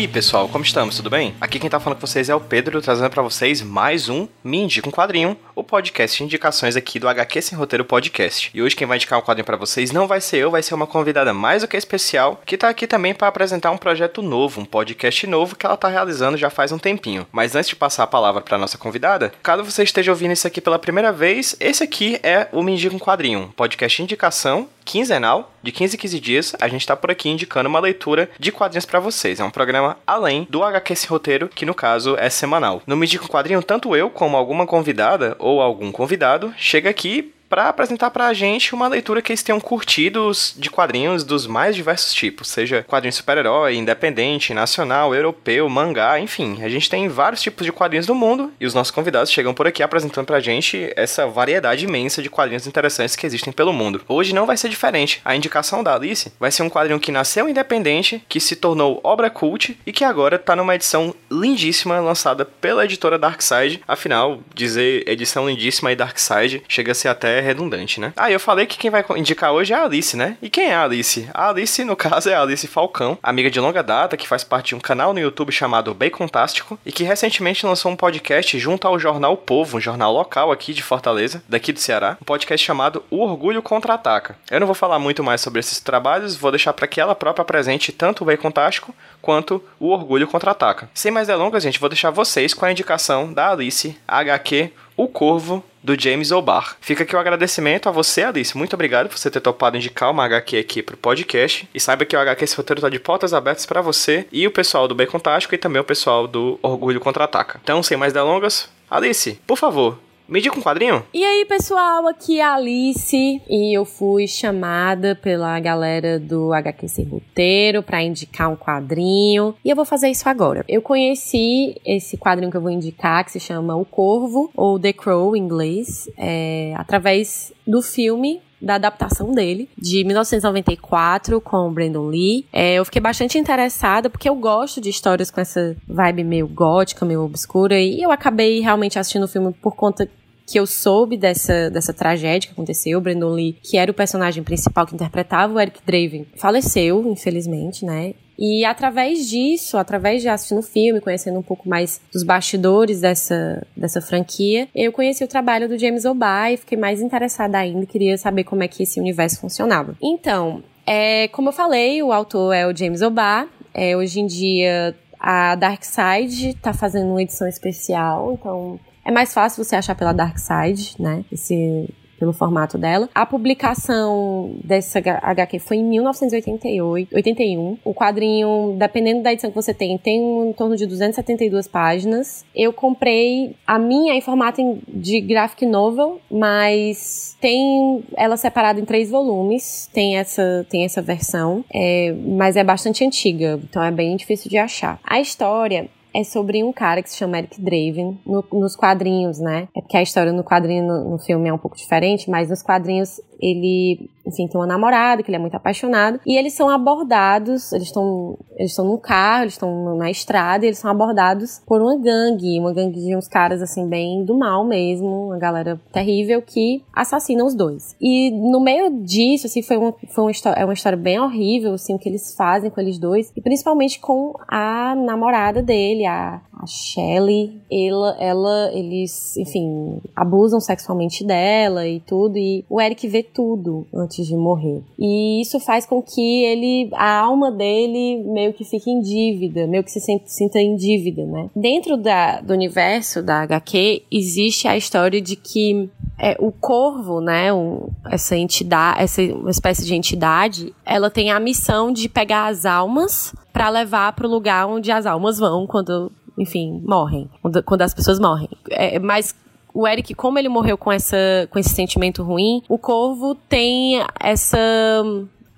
aí, pessoal, como estamos? Tudo bem? Aqui quem tá falando com vocês é o Pedro, trazendo pra vocês mais um Me Indica um Quadrinho, o podcast de indicações aqui do HQ Sem Roteiro Podcast. E hoje quem vai indicar um quadrinho pra vocês não vai ser eu, vai ser uma convidada mais do que especial, que tá aqui também para apresentar um projeto novo, um podcast novo que ela tá realizando já faz um tempinho. Mas antes de passar a palavra pra nossa convidada, caso você esteja ouvindo isso aqui pela primeira vez, esse aqui é o Me Indica um Quadrinho, podcast de indicação quinzenal, de 15 em 15 dias, a gente tá por aqui indicando uma leitura de quadrinhos pra vocês. É um programa além do HQ Sem Roteiro, que no caso é semanal. No Me Indica um Quadrinho, tanto eu como alguma convidada ou algum convidado chega aqui para apresentar pra gente uma leitura que eles tenham curtido de quadrinhos dos mais diversos tipos, seja quadrinho super-herói, independente, nacional, europeu, mangá, enfim. A gente tem vários tipos de quadrinhos no mundo e os nossos convidados chegam por aqui apresentando pra gente essa variedade imensa de quadrinhos interessantes que existem pelo mundo. Hoje não vai ser diferente. A indicação da Alice vai ser um quadrinho que nasceu independente, que se tornou obra cult e que agora tá numa edição lindíssima lançada pela editora Darkside. Afinal, dizer edição lindíssima e Darkside chega a ser até redundante, né? Ah, eu falei que quem vai indicar hoje é a Alice, né? E quem é a Alice? A Alice, no caso, é a Alice Falcão, amiga de longa data que faz parte de um canal no YouTube chamado Bacontástico e que recentemente lançou um podcast junto ao jornal Povo, um jornal local aqui de Fortaleza, daqui do Ceará, um podcast chamado O Orgulho Contra-Ataca. Eu não vou falar muito mais sobre esses trabalhos, vou deixar para que ela própria apresente tanto o Bacontástico quanto o Orgulho Contra-Ataca. Sem mais delongas, gente, vou deixar vocês com a indicação da Alice, HQ O Corvo, do James O'Barr. Fica aqui o agradecimento a você, Alice. Muito obrigado por você ter topado indicar uma HQ aqui pro podcast. E saiba que o HQ Esse Roteiro tá de portas abertas para você e o pessoal do Bacon Tático e também o pessoal do Orgulho Contra-Ataca. Então, sem mais delongas, Alice, por favor, me diga um quadrinho. E aí, pessoal, aqui é a Alice e eu fui chamada pela galera do HQ Sem Roteiro pra indicar um quadrinho e eu vou fazer isso agora. Eu conheci esse quadrinho que eu vou indicar, que se chama O Corvo, ou The Crow em inglês, é, através do filme da adaptação dele, de 1994, com o Brandon Lee. É, eu fiquei bastante interessada, porque eu gosto de histórias com essa vibe meio gótica, meio obscura, e eu acabei realmente assistindo o filme por conta que eu soube dessa, dessa tragédia que aconteceu. Brandon Lee, que era o personagem principal que interpretava o Eric Draven, faleceu, infelizmente, né? E através disso, através de assistir o filme, conhecendo um pouco mais dos bastidores dessa, dessa franquia, eu conheci o trabalho do James O'Barr e fiquei mais interessada ainda, queria saber como é que esse universo funcionava. Então, é, como eu falei, o autor é o James O'Barr. É, hoje em dia, a Darkseid está fazendo uma edição especial, então é mais fácil você achar pela Darkseid, né? Esse pelo formato dela. A publicação dessa HQ foi em 1988, 81. O quadrinho, dependendo da edição que você tem, tem em torno de 272 páginas. Eu comprei a minha em formato de graphic novel, mas tem ela separada em três volumes. Tem essa, tem essa versão, é, mas é bastante antiga, então é bem difícil de achar. A história é sobre um cara que se chama Eric Draven no, nos quadrinhos, né? É porque a história no quadrinho, no, no, filme é um pouco diferente, mas nos quadrinhos ele, enfim, tem uma namorada que ele é muito apaixonado e eles são abordados, eles estão eles estão num carro, eles estão na estrada e eles são abordados por uma gangue, uma gangue de uns caras assim bem do mal mesmo, uma galera terrível que assassinam os dois. E no meio disso, assim, foi uma, foi uma história, é uma história bem horrível, assim, o que eles fazem com eles dois e principalmente com a namorada dele, a, a Shelley, ela, ela, eles, enfim, abusam sexualmente dela e tudo e o Eric vê tudo antes de morrer. E isso faz com que ele, a alma dele meio que fique em dívida, meio que se sinta em dívida, né? Dentro da, do universo da HQ, existe a história de que é, o corvo, né, um, essa entidade, essa uma espécie de entidade, ela tem a missão de pegar as almas para levar para o lugar onde as almas vão quando, enfim, morrem, quando, quando as pessoas morrem. É, mas o Eric, como ele morreu com, essa, com esse sentimento ruim, o corvo tem essa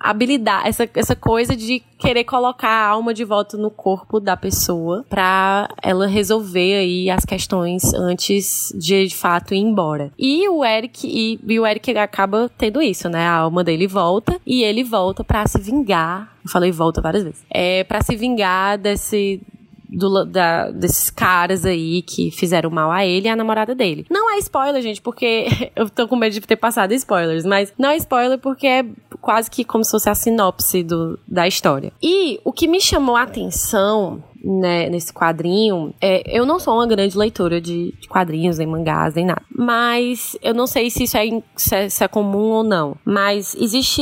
habilidade, essa, essa coisa de querer colocar a alma de volta no corpo da pessoa pra ela resolver aí as questões antes de de fato ir embora. E o Eric e, e o Eric acaba tendo isso, né? A alma dele volta e ele volta para se vingar. Eu falei volta várias vezes. É para se vingar desse do, da, desses caras aí que fizeram mal a ele e a namorada dele. Não é spoiler, gente, porque eu tô com medo de ter passado spoilers, mas não é spoiler porque é quase que como se fosse a sinopse do, da história. E o que me chamou a atenção né, nesse quadrinho. É, eu não sou uma grande leitora de, de, quadrinhos, nem mangás, nem nada. Mas eu não sei se isso é, se é, se é comum ou não. Mas existe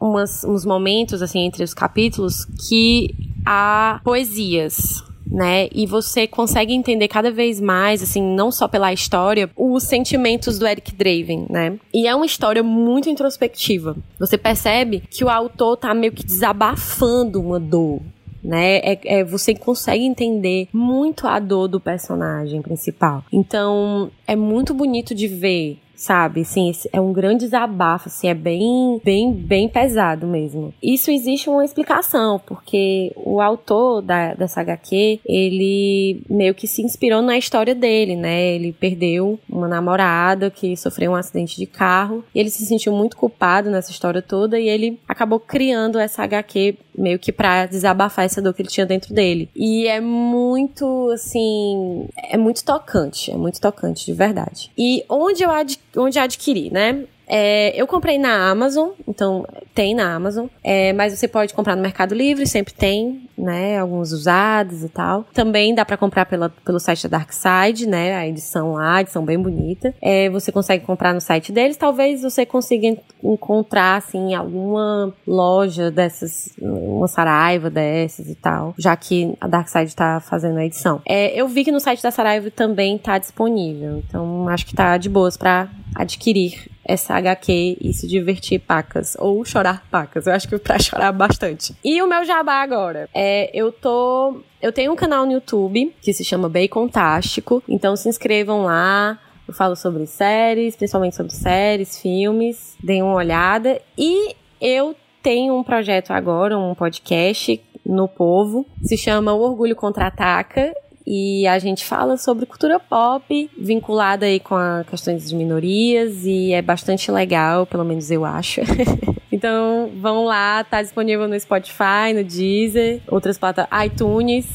umas, uns momentos, assim, entre os capítulos que há poesias né? E você consegue entender cada vez mais, assim, não só pela história, os sentimentos do Eric Draven, né? E é uma história muito introspectiva. Você percebe que o autor tá meio que desabafando uma dor, né? É, é, você consegue entender muito a dor do personagem principal. Então, é muito bonito de ver sabe? Assim, é um grande desabafo, assim, é bem, bem, bem pesado mesmo. Isso existe uma explicação, porque o autor da, dessa HQ, ele meio que se inspirou na história dele, né? Ele perdeu uma namorada que sofreu um acidente de carro, e ele se sentiu muito culpado nessa história toda, e ele acabou criando essa HQ meio que pra desabafar essa dor que ele tinha dentro dele. E é muito, assim, é muito tocante, é muito tocante, de verdade. E onde eu ad, onde adquiri, né? É, eu comprei na Amazon, então tem na Amazon, é, mas você pode comprar no Mercado Livre, sempre tem, né, alguns usados e tal. Também dá para comprar pela, pelo site da Darkside, né, a edição lá, a edição bem bonita. É, você consegue comprar no site deles, talvez você consiga encontrar, assim, alguma loja dessas, uma Saraiva dessas e tal, já que a Darkside tá fazendo a edição. É, eu vi que no site da Saraiva também tá disponível, então acho que tá de boas para adquirir essa HQ e se divertir pacas. Ou chorar pacas. Eu acho que pra chorar bastante. E o meu jabá agora. É, eu tô. Eu tenho um canal no YouTube que se chama Bacon Tástico. Então se inscrevam lá. Eu falo sobre séries, principalmente sobre séries, filmes. Deem uma olhada. E eu tenho um projeto agora, um podcast no Povo. Se chama O Orgulho Contra-Ataca e a gente fala sobre cultura pop vinculada aí com a questões de minorias e é bastante legal, pelo menos eu acho. então, vão lá, tá disponível no Spotify, no Deezer, outras plataformas, iTunes.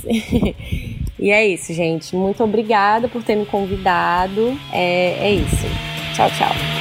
e é isso, gente. Muito obrigada por ter me convidado. É, é isso. Tchau, tchau.